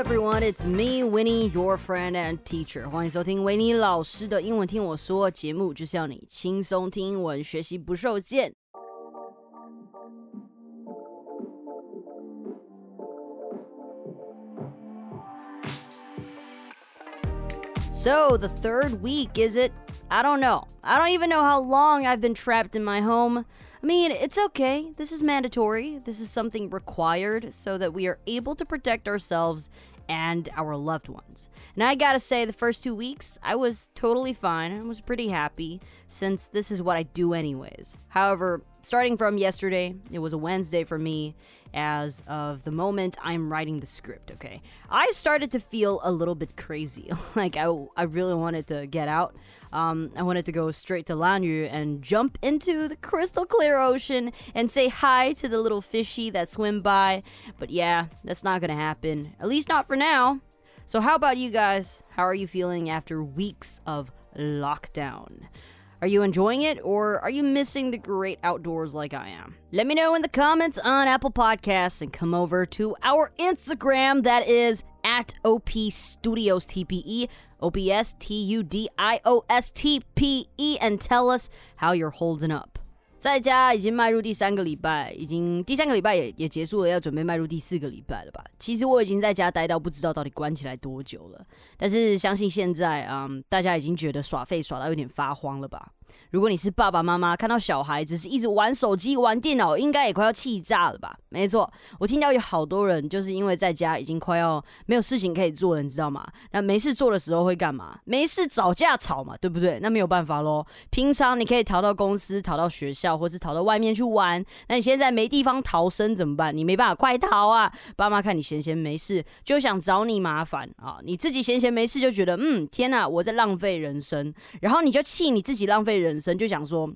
everyone, it's me, Winnie, your friend and teacher. 欢迎收听维尼老师的英文听我说节目，就是要你轻松听英文，学习不受限。So, the third week, is it? I don't know. I don't even know how long I've been trapped in my home. I mean, it's okay. This is mandatory. This is something required so that we are able to protect ourselves and our loved ones. And I gotta say, the first two weeks, I was totally fine. I was pretty happy since this is what I do anyways. However, starting from yesterday, it was a Wednesday for me as of the moment I'm writing the script, okay? I started to feel a little bit crazy. like, I, I really wanted to get out. Um, I wanted to go straight to Lanyu and jump into the crystal clear ocean and say hi to the little fishy that swim by. But yeah, that's not gonna happen. At least not for now. So, how about you guys? How are you feeling after weeks of lockdown? Are you enjoying it or are you missing the great outdoors like I am? Let me know in the comments on Apple Podcasts and come over to our Instagram that is at OP Studios TPE, OPS T U D I O S T P E, and tell us how you're holding up. 在家已经迈入第三个礼拜，已经第三个礼拜也也结束了，要准备迈入第四个礼拜了吧？其实我已经在家待到不知道到底关起来多久了， 但是相信现在，嗯，大家已经觉得耍废耍到有点发慌了吧？如果你是爸爸妈妈，看到小孩只是一直玩手机、玩电脑，应该也快要气炸了吧？没错，我听到有好多人就是因为在家已经快要没有事情可以做了，你知道吗？那没事做的时候会干嘛？没事找架吵嘛，对不对？那没有办法喽。平常你可以逃到公司、逃到学校，或是逃到外面去玩。那你现在没地方逃生怎么办？你没办法快逃啊！爸妈看你闲闲没事，就想找你麻烦啊！你自己闲闲没事就觉得，嗯，天哪，我在浪费人生，然后你就气你自己浪费。人生就想说，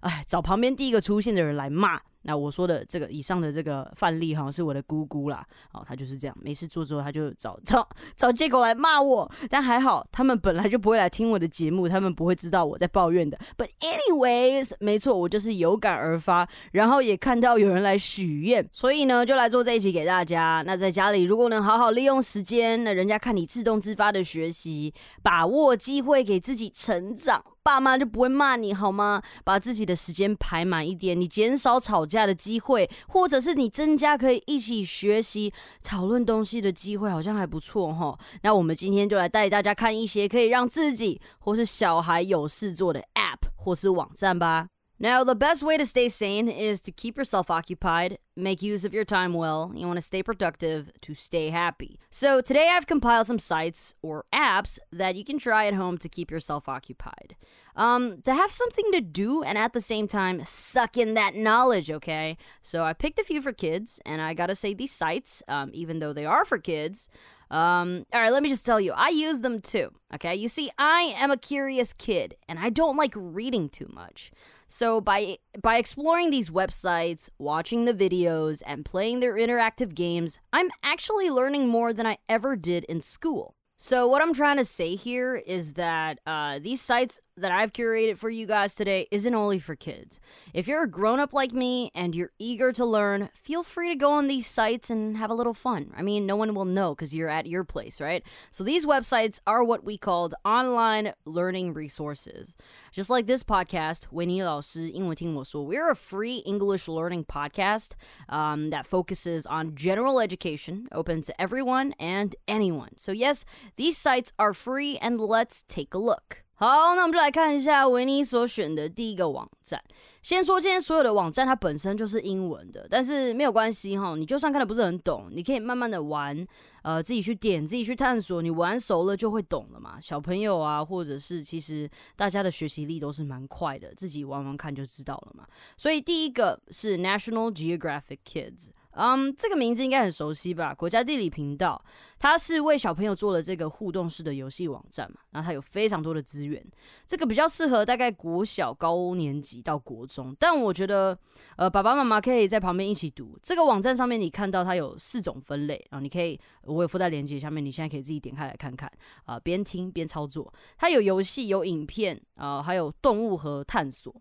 哎，找旁边第一个出现的人来骂。那我说的这个以上的这个范例哈，是我的姑姑啦。哦，她就是这样，没事做之后，她就找找找借口来骂我。但还好，他们本来就不会来听我的节目，他们不会知道我在抱怨的。But anyways，没错，我就是有感而发，然后也看到有人来许愿，所以呢，就来做这一集给大家。那在家里如果能好好利用时间，那人家看你自动自发的学习，把握机会给自己成长。爸妈就不会骂你好吗？把自己的时间排满一点，你减少吵架的机会，或者是你增加可以一起学习、讨论东西的机会，好像还不错哈。那我们今天就来带大家看一些可以让自己或是小孩有事做的 App 或是网站吧。Now, the best way to stay sane is to keep yourself occupied, make use of your time well. You want to stay productive to stay happy. So, today I've compiled some sites or apps that you can try at home to keep yourself occupied. Um, to have something to do and at the same time suck in that knowledge, okay? So, I picked a few for kids, and I gotta say, these sites, um, even though they are for kids, um, all right, let me just tell you, I use them too. Okay, you see, I am a curious kid and I don't like reading too much. So by by exploring these websites, watching the videos, and playing their interactive games, I'm actually learning more than I ever did in school. So, what I'm trying to say here is that uh, these sites that I've curated for you guys today isn't only for kids. If you're a grown up like me and you're eager to learn, feel free to go on these sites and have a little fun. I mean, no one will know because you're at your place, right? So, these websites are what we called online learning resources. Just like this podcast, 维尼老师英文听我说, we're a free English learning podcast um, that focuses on general education, open to everyone and anyone. So, yes, these sites are free, and let's take a look. 好，那我们就来看一下维尼所选的第一个网站。先说今天所有的网站，它本身就是英文的，但是没有关系哈。你就算看的不是很懂，你可以慢慢的玩，呃，自己去点，自己去探索。你玩熟了就会懂了嘛。小朋友啊，或者是其实大家的学习力都是蛮快的，自己玩玩看就知道了嘛。所以第一个是 National Geographic Kids。嗯，这个名字应该很熟悉吧？国家地理频道，它是为小朋友做了这个互动式的游戏网站嘛，然后它有非常多的资源，这个比较适合大概国小高年级到国中，但我觉得，呃，爸爸妈妈可以在旁边一起读。这个网站上面你看到它有四种分类，然后你可以，我有附在链接下面，你现在可以自己点开来看看，啊，边听边操作。它有游戏，有影片，啊，还有动物和探索。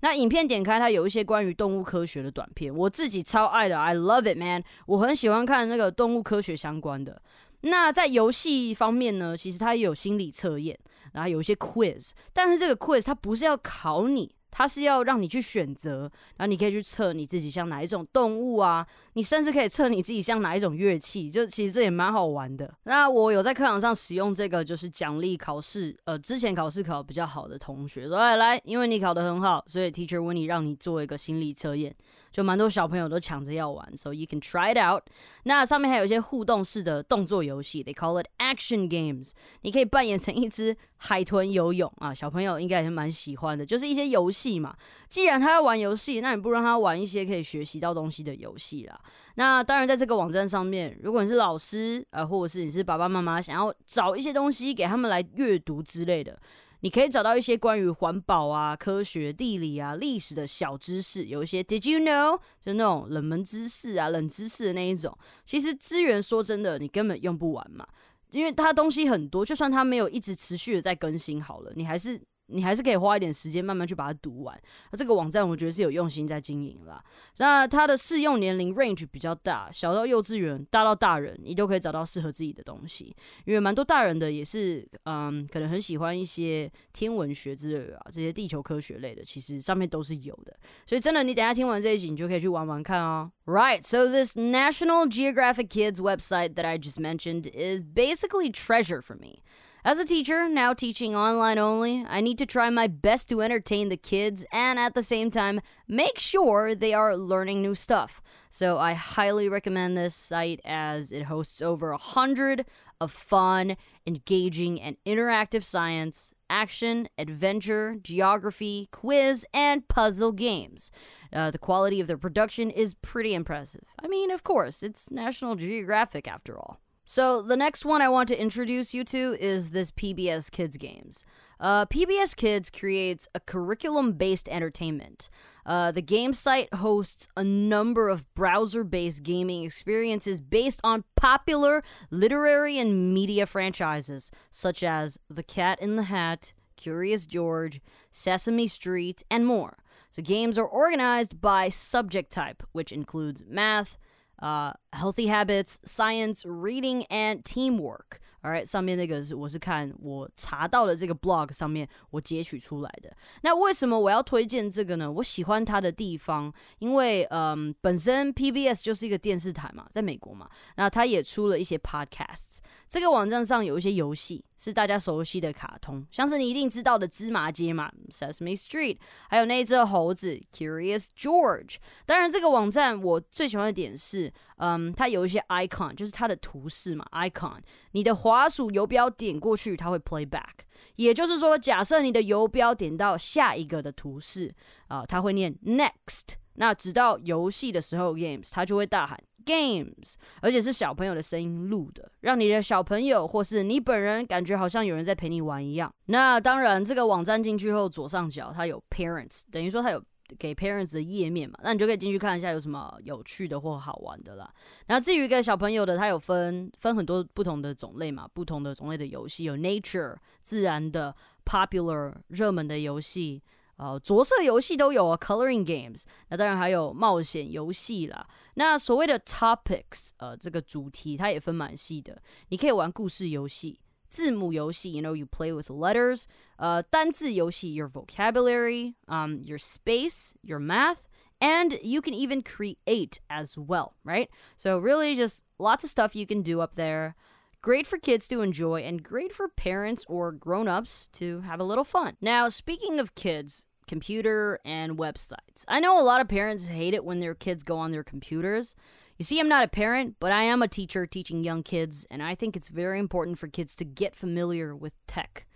那影片点开，它有一些关于动物科学的短片，我自己超爱的，I love it man，我很喜欢看那个动物科学相关的。那在游戏方面呢，其实它也有心理测验，然后有一些 quiz，但是这个 quiz 它不是要考你。它是要让你去选择，然后你可以去测你自己像哪一种动物啊，你甚至可以测你自己像哪一种乐器，就其实这也蛮好玩的。那我有在课堂上使用这个，就是奖励考试，呃，之前考试考比较好的同学，说来来，因为你考得很好，所以 teacher 问你让你做一个心理测验。就蛮多小朋友都抢着要玩，so you can try it out。那上面还有一些互动式的动作游戏，they call it action games。你可以扮演成一只海豚游泳啊，小朋友应该也是蛮喜欢的。就是一些游戏嘛，既然他要玩游戏，那你不让他玩一些可以学习到东西的游戏啦。那当然，在这个网站上面，如果你是老师啊，或者是你是爸爸妈妈，想要找一些东西给他们来阅读之类的。你可以找到一些关于环保啊、科学、地理啊、历史的小知识，有一些 Did you know？就那种冷门知识啊、冷知识的那一种。其实资源说真的，你根本用不完嘛，因为它东西很多，就算它没有一直持续的在更新，好了，你还是。你还是可以花一点时间慢慢去把它读完。那这个网站我觉得是有用心在经营啦。那它的适用年龄 range 比较大，小到幼稚园，大到大人，你都可以找到适合自己的东西。因为蛮多大人的也是，嗯，可能很喜欢一些天文学之类的啊，这些地球科学类的，其实上面都是有的。所以真的，你等下听完这一集，你就可以去玩玩看哦。Right, so this National Geographic Kids website that I just mentioned is basically treasure for me. As a teacher, now teaching online only, I need to try my best to entertain the kids and at the same time make sure they are learning new stuff. So I highly recommend this site as it hosts over a hundred of fun, engaging, and interactive science, action, adventure, geography, quiz, and puzzle games. Uh, the quality of their production is pretty impressive. I mean, of course, it's National Geographic after all. So the next one I want to introduce you to is this PBS Kids games. Uh, PBS Kids creates a curriculum-based entertainment. Uh, the game site hosts a number of browser-based gaming experiences based on popular literary and media franchises such as The Cat in the Hat, Curious George, Sesame Street, and more. So games are organized by subject type, which includes math, uh, healthy habits, science, reading, and teamwork. Alright，上面那个是我是看我查到的这个 blog 上面我截取出来的。那为什么我要推荐这个呢？我喜欢它的地方，因为嗯，本身 PBS 就是一个电视台嘛，在美国嘛，那它也出了一些 podcasts。这个网站上有一些游戏是大家熟悉的卡通，像是你一定知道的芝麻街嘛，Sesame Street，还有那一只猴子 Curious George。当然，这个网站我最喜欢的点是。嗯，它有一些 icon，就是它的图示嘛，icon。你的滑鼠游标点过去，它会 play back。也就是说，假设你的游标点到下一个的图示啊，它会念 next。那直到游戏的时候，games，它就会大喊 games，而且是小朋友的声音录的，让你的小朋友或是你本人感觉好像有人在陪你玩一样。那当然，这个网站进去后，左上角它有 parents，等于说它有。给 parents 的页面嘛，那你就可以进去看一下有什么有趣的或好玩的啦。然后至于一个小朋友的，它有分分很多不同的种类嘛，不同的种类的游戏有 nature 自然的，popular 热门的游戏，呃，着色游戏都有啊，coloring games。那当然还有冒险游戏啦。那所谓的 topics，呃，这个主题它也分蛮细的，你可以玩故事游戏。字母游戏，you know you play with letters，呃，单字游戏，your vocabulary, um, your space, your math, and you can even create as well, right? So really just lots of stuff you can do up there. Great for kids to enjoy and great for parents or grown-ups to have a little fun. Now, speaking of kids, computer and websites. I know a lot of parents hate it when their kids go on their computers. You see, I'm not a parent, but I am a teacher teaching young kids, and I think it's very important for kids to get familiar with tech.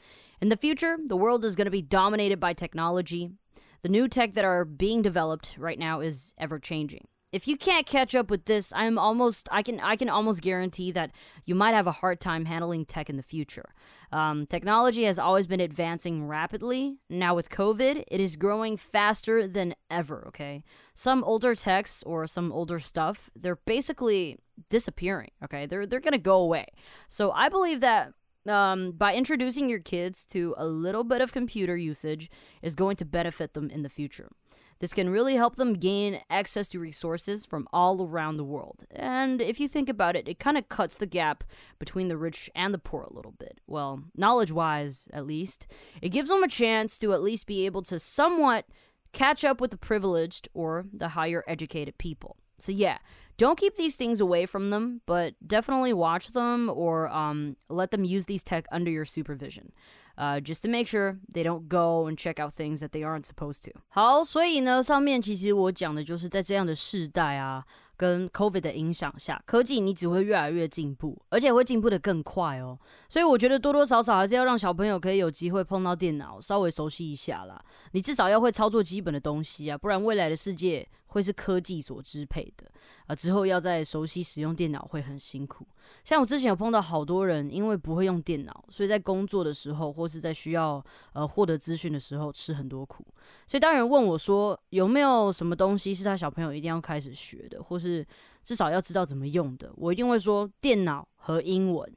In the future, the world is going to be dominated by technology. The new tech that are being developed right now is ever changing if you can't catch up with this, I'm almost I can I can almost guarantee that you might have a hard time handling tech in the future. Um, technology has always been advancing rapidly. Now with COVID, it is growing faster than ever. Okay, some older techs or some older stuff, they're basically disappearing. Okay, they're they're gonna go away. So I believe that um, by introducing your kids to a little bit of computer usage is going to benefit them in the future. This can really help them gain access to resources from all around the world. And if you think about it, it kind of cuts the gap between the rich and the poor a little bit. Well, knowledge wise, at least. It gives them a chance to at least be able to somewhat catch up with the privileged or the higher educated people. So, yeah, don't keep these things away from them, but definitely watch them or um, let them use these tech under your supervision uh, just to make sure they don't go and check out things that they aren't supposed to. 好，所以呢，上面其实我讲的就是在这样的世代啊，跟 COVID 的影响下，科技你只会越来越进步，而且会进步的更快哦。所以我觉得多多少少还是要让小朋友可以有机会碰到电脑，稍微熟悉一下啦。你至少要会操作基本的东西啊，不然未来的世界会是科技所支配的。啊，之后要再熟悉使用电脑会很辛苦。像我之前有碰到好多人，因为不会用电脑，所以在工作的时候或是在需要呃获得资讯的时候吃很多苦。所以当人问我说有没有什么东西是他小朋友一定要开始学的，或是至少要知道怎么用的，我一定会说电脑和英文。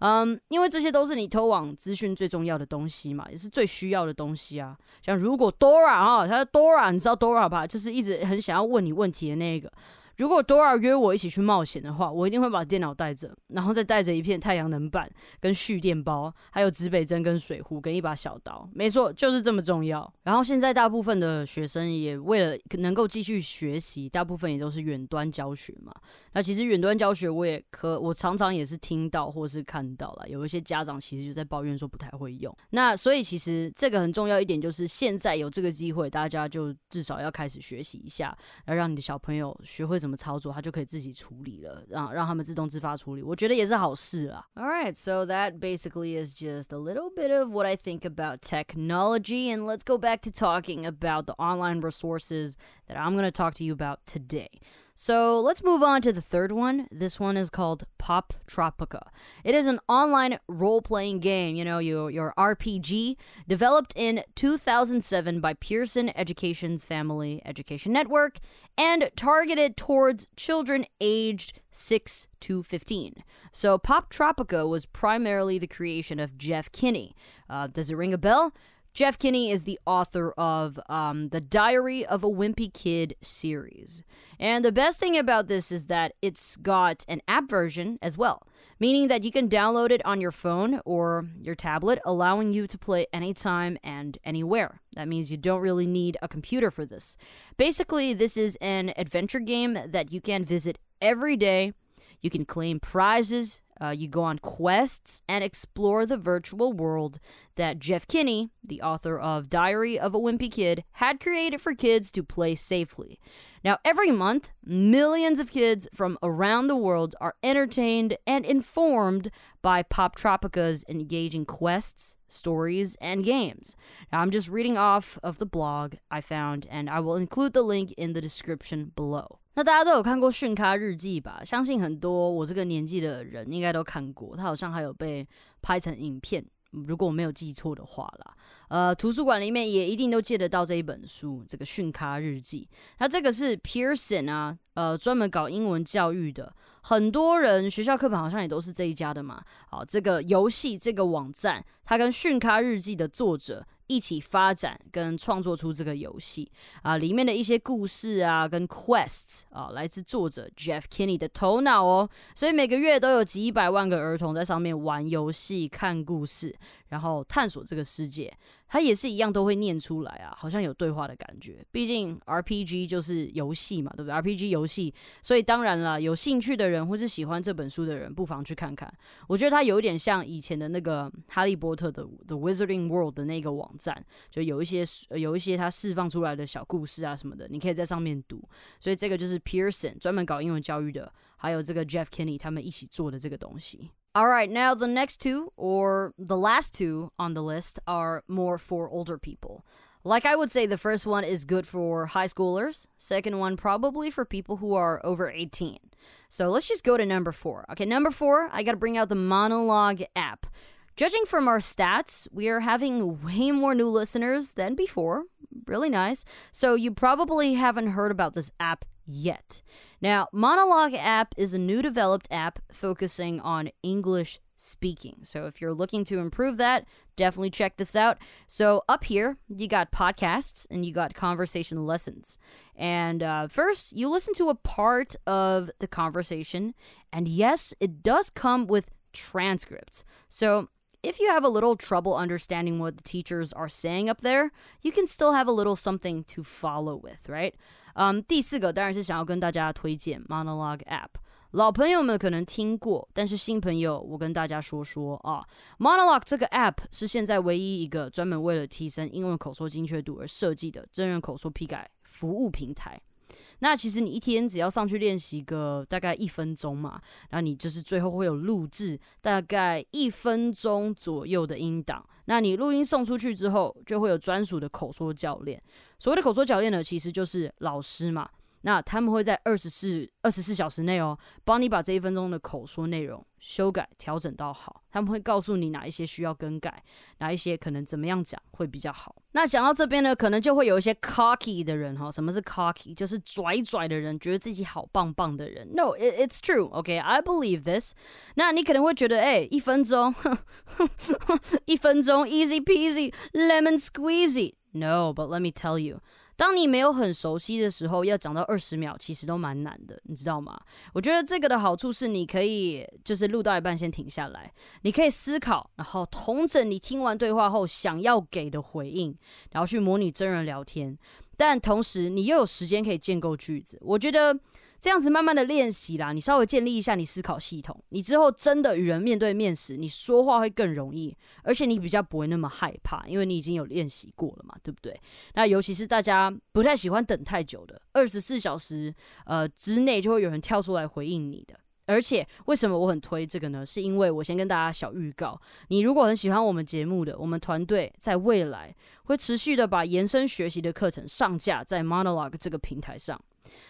嗯，因为这些都是你偷网资讯最重要的东西嘛，也是最需要的东西啊。像如果 Dora 啊，他 Dora，你知道 Dora 吧？就是一直很想要问你问题的那个。如果 Dora 约我一起去冒险的话，我一定会把电脑带着，然后再带着一片太阳能板、跟蓄电包，还有指北针、跟水壶、跟一把小刀。没错，就是这么重要。然后现在大部分的学生也为了能够继续学习，大部分也都是远端教学嘛。那其实远端教学我也可，我常常也是听到或是看到了，有一些家长其实就在抱怨说不太会用。那所以其实这个很重要一点就是现在有这个机会，大家就至少要开始学习一下，要让你的小朋友学会。怎么操作，它就可以自己处理了，让让他们自动自发处理，我觉得也是好事啊。All right, so that basically is just a little bit of what I think about technology, and let's go back to talking about the online resources that I'm going to talk to you about today. So let's move on to the third one. This one is called Pop Tropica. It is an online role playing game, you know, your, your RPG, developed in 2007 by Pearson Education's Family Education Network and targeted towards children aged 6 to 15. So Pop Tropica was primarily the creation of Jeff Kinney. Uh, does it ring a bell? Jeff Kinney is the author of um, the Diary of a Wimpy Kid series. And the best thing about this is that it's got an app version as well, meaning that you can download it on your phone or your tablet, allowing you to play anytime and anywhere. That means you don't really need a computer for this. Basically, this is an adventure game that you can visit every day. You can claim prizes, uh, you go on quests and explore the virtual world that Jeff Kinney, the author of Diary of a Wimpy Kid, had created for kids to play safely. Now, every month, millions of kids from around the world are entertained and informed by Pop Tropica's engaging quests, stories, and games. Now, I'm just reading off of the blog I found, and I will include the link in the description below. 那大家都有看过《训咖日记》吧？相信很多我这个年纪的人应该都看过，它好像还有被拍成影片。如果我没有记错的话啦，呃，图书馆里面也一定都借得到这一本书，这个《训咖日记》。那这个是 Pearson 啊，呃，专门搞英文教育的，很多人学校课本好像也都是这一家的嘛。好，这个游戏这个网站，它跟《训咖日记》的作者。一起发展跟创作出这个游戏。啊，里面的一些故事啊，跟 quests 啊，来自作者 Jeff Kinney 的头脑哦，所以每个月都有几百万个儿童在上面玩游戏、看故事，然后探索这个世界。它也是一样都会念出来啊，好像有对话的感觉。毕竟 RPG 就是游戏嘛，对不对？RPG 游戏，所以当然了，有兴趣的人或是喜欢这本书的人，不妨去看看。我觉得它有点像以前的那个《哈利波特》的 The Wizarding World 的那个网站，就有一些有一些它释放出来的小故事啊什么的，你可以在上面读。所以这个就是 Pearson 专门搞英文教育的，还有这个 Jeff Kinney 他们一起做的这个东西。All right, now the next two, or the last two on the list, are more for older people. Like I would say, the first one is good for high schoolers, second one, probably for people who are over 18. So let's just go to number four. Okay, number four, I gotta bring out the Monologue app. Judging from our stats, we are having way more new listeners than before. Really nice. So you probably haven't heard about this app yet. Now, Monologue app is a new developed app focusing on English speaking. So if you're looking to improve that, definitely check this out. So up here, you got podcasts and you got conversation lessons. And uh, first, you listen to a part of the conversation. And yes, it does come with transcripts. So if you have a little trouble understanding what the teachers are saying up there, you can still have a little something to follow with, right? 嗯、第四个当然是想要跟大家推荐 Monologue App。老朋友们可能听过，但是新朋友，我跟大家说说啊，Monologue 这个 App 是现在唯一一个专门为了提升英文口说精确度而设计的真人口说批改服务平台。那其实你一天只要上去练习个大概一分钟嘛，那你就是最后会有录制大概一分钟左右的音档。那你录音送出去之后，就会有专属的口说教练。所谓的口说教练呢，其实就是老师嘛。那他们会在二十四二十四小时内哦，帮你把这一分钟的口说内容修改调整到好。他们会告诉你哪一些需要更改，哪一些可能怎么样讲会比较好。那讲到这边呢，可能就会有一些 cocky 的人哈。什么是 cocky？就是拽拽的人，觉得自己好棒棒的人。No，it's true，OK，I believe this。那你可能会觉得，哎，一分钟，一分钟，easy peasy，lemon squeezy。No，but let me tell you。当你没有很熟悉的时候，要讲到二十秒，其实都蛮难的，你知道吗？我觉得这个的好处是，你可以就是录到一半先停下来，你可以思考，然后同整你听完对话后想要给的回应，然后去模拟真人聊天。但同时，你又有时间可以建构句子。我觉得。这样子慢慢的练习啦，你稍微建立一下你思考系统，你之后真的与人面对面时，你说话会更容易，而且你比较不会那么害怕，因为你已经有练习过了嘛，对不对？那尤其是大家不太喜欢等太久的，二十四小时呃之内就会有人跳出来回应你的。而且为什么我很推这个呢？是因为我先跟大家小预告，你如果很喜欢我们节目的，我们团队在未来会持续的把延伸学习的课程上架在 Monologue 这个平台上。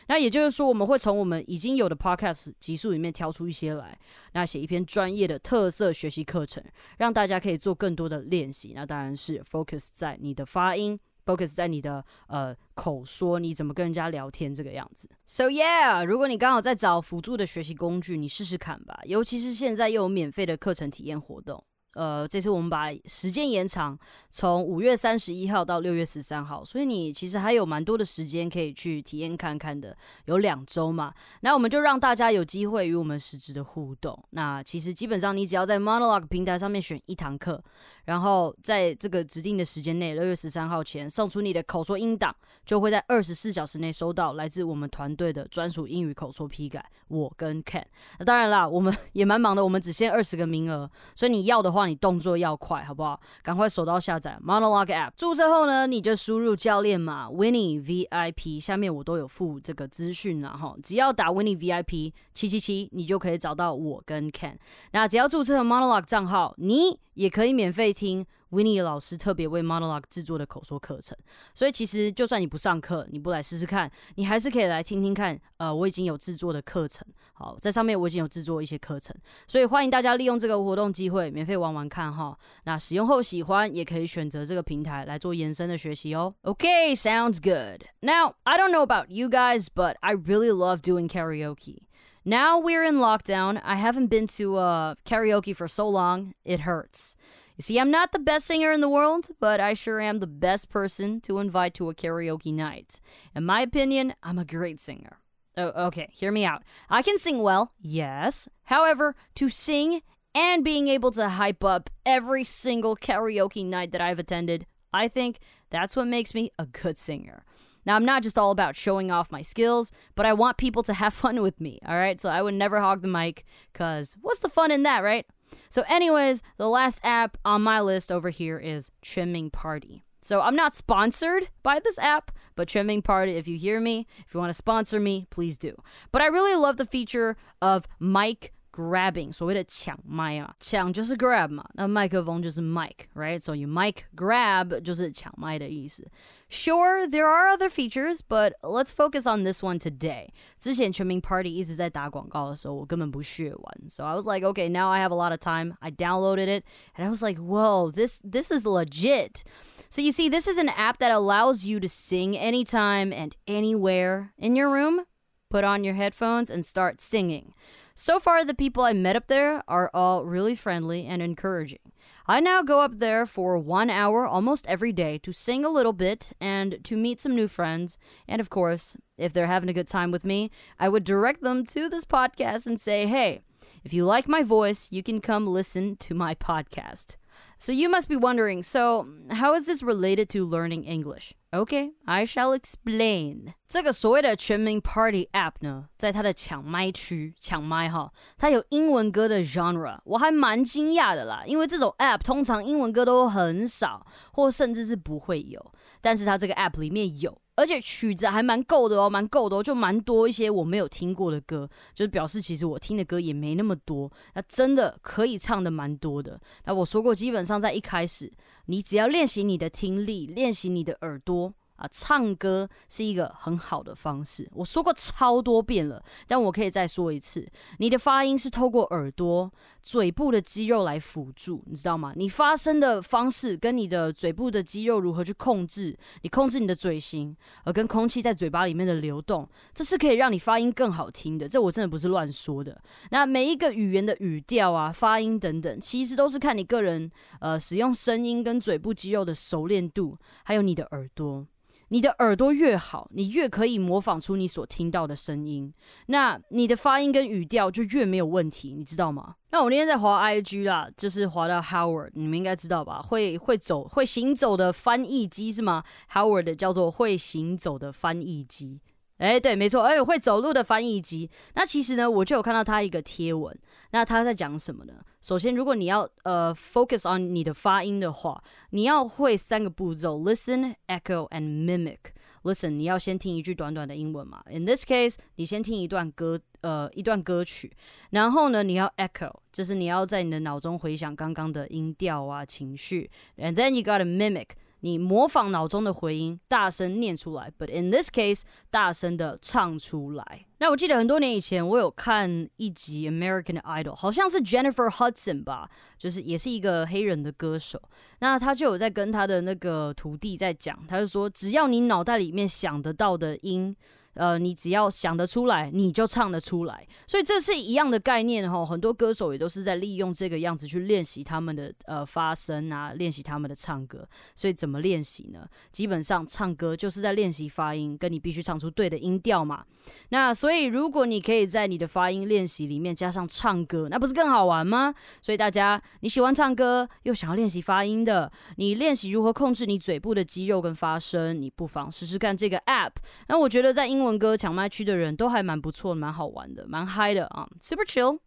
那也就是说，我们会从我们已经有的 podcast 集数里面挑出一些来，那写一篇专业的特色学习课程，让大家可以做更多的练习。那当然是 focus 在你的发音，focus 在你的呃口说，你怎么跟人家聊天这个样子。So yeah，如果你刚好在找辅助的学习工具，你试试看吧。尤其是现在又有免费的课程体验活动。呃，这次我们把时间延长，从五月三十一号到六月十三号，所以你其实还有蛮多的时间可以去体验看看的，有两周嘛。那我们就让大家有机会与我们实质的互动。那其实基本上你只要在 Monologue 平台上面选一堂课。然后在这个指定的时间内，六月十三号前送出你的口说音档，就会在二十四小时内收到来自我们团队的专属英语口说批改。我跟 Ken，那当然啦，我们也蛮忙的，我们只限二十个名额，所以你要的话，你动作要快，好不好？赶快手刀下载 Monologue App，注册后呢，你就输入教练码 Winnie VIP，下面我都有附这个资讯了哈。只要打 Winnie VIP 七七七，你就可以找到我跟 Ken。那只要注册 Monologue 账号，你。也可以免费听 Winnie 老师特别为 Monologue 制作的口说课程，所以其实就算你不上课，你不来试试看，你还是可以来听听看。呃，我已经有制作的课程，好，在上面我已经有制作一些课程，所以欢迎大家利用这个活动机会，免费玩玩看哈。那使用后喜欢，也可以选择这个平台来做延伸的学习哦。Okay, sounds good. Now I don't know about you guys, but I really love doing karaoke. Now we're in lockdown. I haven't been to uh, karaoke for so long, it hurts. You see, I'm not the best singer in the world, but I sure am the best person to invite to a karaoke night. In my opinion, I'm a great singer. Oh, okay, hear me out. I can sing well, yes. However, to sing and being able to hype up every single karaoke night that I've attended, I think that's what makes me a good singer. Now, I'm not just all about showing off my skills, but I want people to have fun with me, all right? So I would never hog the mic, because what's the fun in that, right? So, anyways, the last app on my list over here is Trimming Party. So, I'm not sponsored by this app, but Trimming Party, if you hear me, if you want to sponsor me, please do. But I really love the feature of mic grabbing，所谓的抢麦啊，抢就是 grab 嘛，那麦克风就是 mic，right？So you mic grab 就是抢麦的意思。 Sure, there are other features, but let's focus on this one today. 之前全民 Party 一直在打广告的时候，我根本不屑玩，so I was like, okay, now I have a lot of time. I downloaded it, and I was like, whoa, this this is legit. So you see, this is an app that allows you to sing anytime and anywhere in your room. Put on your headphones and start singing. So far, the people I met up there are all really friendly and encouraging. I now go up there for one hour almost every day to sing a little bit and to meet some new friends. And of course, if they're having a good time with me, I would direct them to this podcast and say, hey, if you like my voice, you can come listen to my podcast. So you must be wondering, so how is this related to learning English? Okay, I shall explain. 这个所谓的全民 Party App 呢，在它的抢麦区抢麦哈，它有英文歌的 genre，我还蛮惊讶的啦，因为这种 App 通常英文歌都很少，或甚至是不会有，但是它这个 App 里面有。 而且曲子还蛮够的哦，蛮够的哦，就蛮多一些我没有听过的歌，就是表示其实我听的歌也没那么多，那真的可以唱的蛮多的。那我说过，基本上在一开始，你只要练习你的听力，练习你的耳朵。啊，唱歌是一个很好的方式。我说过超多遍了，但我可以再说一次：你的发音是透过耳朵、嘴部的肌肉来辅助，你知道吗？你发声的方式跟你的嘴部的肌肉如何去控制，你控制你的嘴型，而跟空气在嘴巴里面的流动，这是可以让你发音更好听的。这我真的不是乱说的。那每一个语言的语调啊、发音等等，其实都是看你个人呃使用声音跟嘴部肌肉的熟练度，还有你的耳朵。你的耳朵越好，你越可以模仿出你所听到的声音，那你的发音跟语调就越没有问题，你知道吗？那我那天在滑 IG 啦，就是滑到 Howard，你们应该知道吧？会会走会行走的翻译机是吗？Howard 叫做会行走的翻译机。哎，对，没错，而且会走路的翻译机。那其实呢，我就有看到他一个贴文。那他在讲什么呢？首先，如果你要呃 focus on 你的发音的话，你要会三个步骤：listen、echo and mimic。Listen，你要先听一句短短的英文嘛。In this case，你先听一段歌，呃，一段歌曲。然后呢，你要 echo，就是你要在你的脑中回想刚刚的音调啊、情绪。And then you gotta mimic。你模仿脑中的回音，大声念出来。But in this case，大声的唱出来。那我记得很多年以前，我有看一集 American Idol，好像是 Jennifer Hudson 吧，就是也是一个黑人的歌手。那他就有在跟他的那个徒弟在讲，他就说，只要你脑袋里面想得到的音。呃，你只要想得出来，你就唱得出来，所以这是一样的概念哈。很多歌手也都是在利用这个样子去练习他们的呃发声啊，练习他们的唱歌。所以怎么练习呢？基本上唱歌就是在练习发音，跟你必须唱出对的音调嘛。那所以如果你可以在你的发音练习里面加上唱歌，那不是更好玩吗？所以大家你喜欢唱歌又想要练习发音的，你练习如何控制你嘴部的肌肉跟发声，你不妨试试看这个 app。那我觉得在英文歌抢麦区的人都还蛮不错，蛮好玩的，蛮嗨的啊，super chill，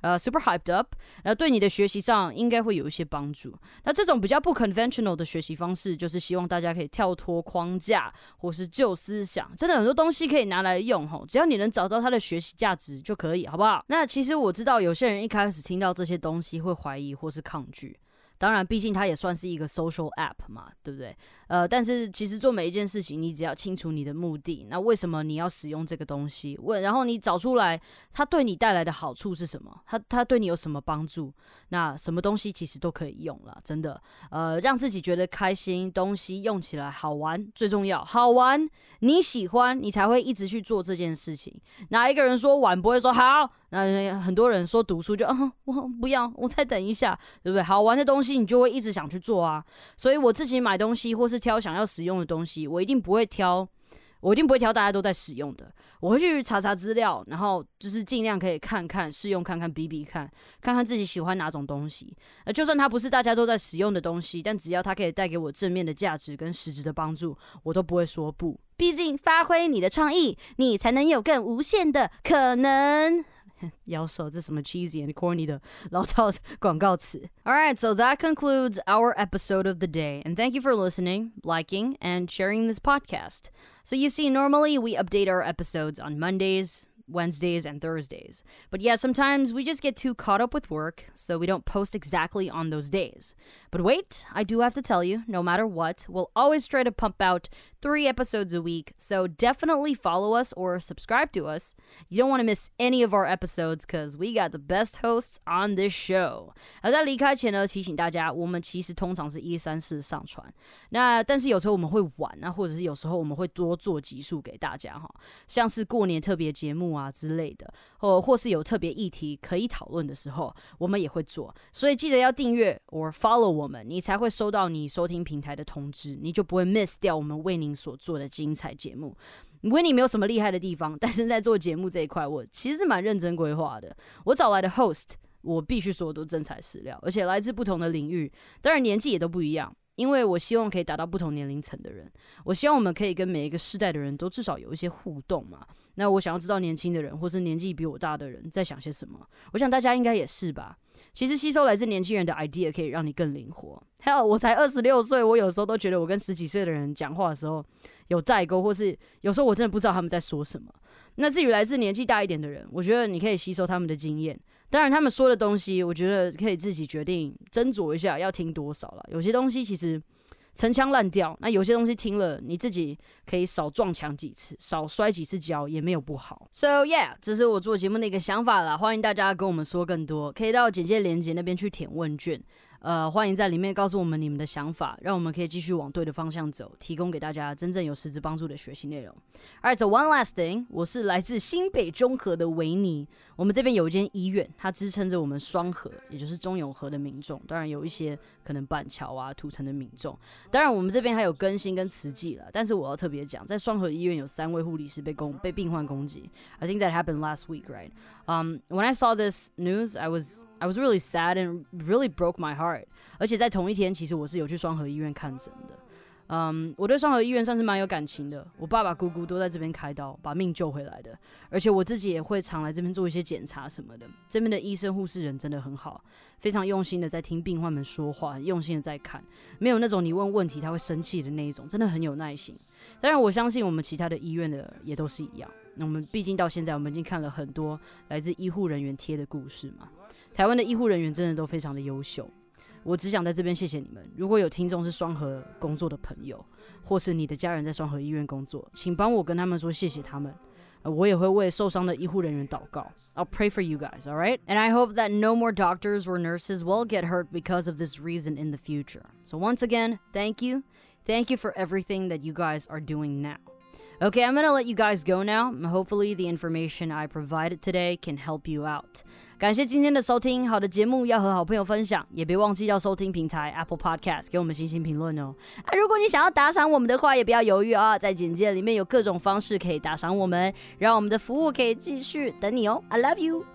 呃，super hyped up，那对你的学习上应该会有一些帮助。那这种比较不 conventional 的学习方式，就是希望大家可以跳脱框架或是旧思想，真的很多东西可以拿来用吼，只要你能找到它的学习价值就可以，好不好？那其实我知道有些人一开始听到这些东西会怀疑或是抗拒。当然，毕竟它也算是一个 social app 嘛，对不对？呃，但是其实做每一件事情，你只要清楚你的目的，那为什么你要使用这个东西？问，然后你找出来它对你带来的好处是什么？它它对你有什么帮助？那什么东西其实都可以用了，真的。呃，让自己觉得开心，东西用起来好玩最重要，好玩你喜欢，你才会一直去做这件事情。哪一个人说玩不会说好？那很多人说读书就啊，我不要，我再等一下，对不对？好玩的东西你就会一直想去做啊。所以我自己买东西或是是挑想要使用的东西，我一定不会挑，我一定不会挑大家都在使用的。我会去查查资料，然后就是尽量可以看看试用，看看比比看，看看自己喜欢哪种东西。呃，就算它不是大家都在使用的东西，但只要它可以带给我正面的价值跟实质的帮助，我都不会说不。毕竟发挥你的创意，你才能有更无限的可能。摇手，这什么 cheesy and corny 的老套广告词。Alright, so that concludes our episode of the day, and thank you for listening, liking, and sharing this podcast. So you see, normally we update our episodes on Mondays, Wednesdays and Thursdays. But yeah, sometimes we just get too caught up with work, so we don't post exactly on those days. But wait, I do have to tell you, no matter what, we'll always try to pump out three episodes a week, so definitely follow us or subscribe to us. You don't want to miss any of our episodes because we got the best hosts on this show. 而在离开前呢，提醒大家，我们其实通常是一三四上传，那但是有时候我们会晚啊，或者是有时候我们会多做集数给大家哈，像是过年特别节目 啊之类的，或或是有特别议题可以讨论的时候，我们也会做。所以记得要订阅 or follow 我们，你才会收到你收听平台的通知，你就不会 miss 掉我们为您所做的精彩节目。维尼没有什么厉害的地方，但是在做节目这一块，我其实蛮认真规划的。我找来的 host，我必须说都真材实料，而且来自不同的领域，当然年纪也都不一样。因为我希望可以达到不同年龄层的人，我希望我们可以跟每一个世代的人都至少有一些互动嘛。那我想要知道年轻的人或是年纪比我大的人在想些什么，我想大家应该也是吧。其实吸收来自年轻人的 idea 可以让你更灵活。还有，我才二十六岁，我有时候都觉得我跟十几岁的人讲话的时候有代沟，或是有时候我真的不知道他们在说什么。那至于来自年纪大一点的人，我觉得你可以吸收他们的经验。当然，他们说的东西，我觉得可以自己决定斟酌一下要听多少了。有些东西其实陈腔滥调，那有些东西听了你自己可以少撞墙几次，少摔几次跤也没有不好。So yeah，这是我做节目的一个想法啦，欢迎大家跟我们说更多，可以到简介链接那边去填问卷。呃，欢迎在里面告诉我们你们的想法，让我们可以继续往对的方向走，提供给大家真正有实质帮助的学习内容。All right, so one last thing，我是来自新北中和的维尼。我们这边有一间医院，它支撑着我们双河，也就是中永和的民众。当然有一些可能板桥啊、土城的民众。当然我们这边还有更新跟慈济了。但是我要特别讲，在双河医院有三位护理师被攻被病患攻击。I think that happened last week, right? Um, when I saw this news, I was I was really sad and really broke my heart. 而且在同一天，其实我是有去双河医院看诊的。嗯，我对双河医院算是蛮有感情的。我爸爸、姑姑都在这边开刀，把命救回来的。而且我自己也会常来这边做一些检查什么的。这边的医生、护士人真的很好，非常用心的在听病患们说话，用心的在看，没有那种你问问题他会生气的那一种，真的很有耐心。当然，我相信我们其他的医院的也都是一样。那我们毕竟到现在，我们已经看了很多来自医护人员贴的故事嘛。台湾的医护人员真的都非常的优秀。我只想在这边谢谢你们。如果有听众是双河工作的朋友，或是你的家人在双河医院工作，请帮我跟他们说谢谢他们。我也会为受伤的医护人员祷告。I'll pray for you guys, all right? And I hope that no more doctors or nurses will get hurt because of this reason in the future. So once again, thank you. Thank you for everything that you guys are doing now. Okay, I'm gonna let you guys go now. Hopefully, the information I provided today can help you out. 感谢今天的收听，好的节目要和好朋友分享，也别忘记要收听平台 Apple Podcast，给我们星星评论哦。啊，如果你想要打赏我们的话，也不要犹豫啊，在简介里面有各种方式可以打赏我们，让我们的服务可以继续等你哦。I love you。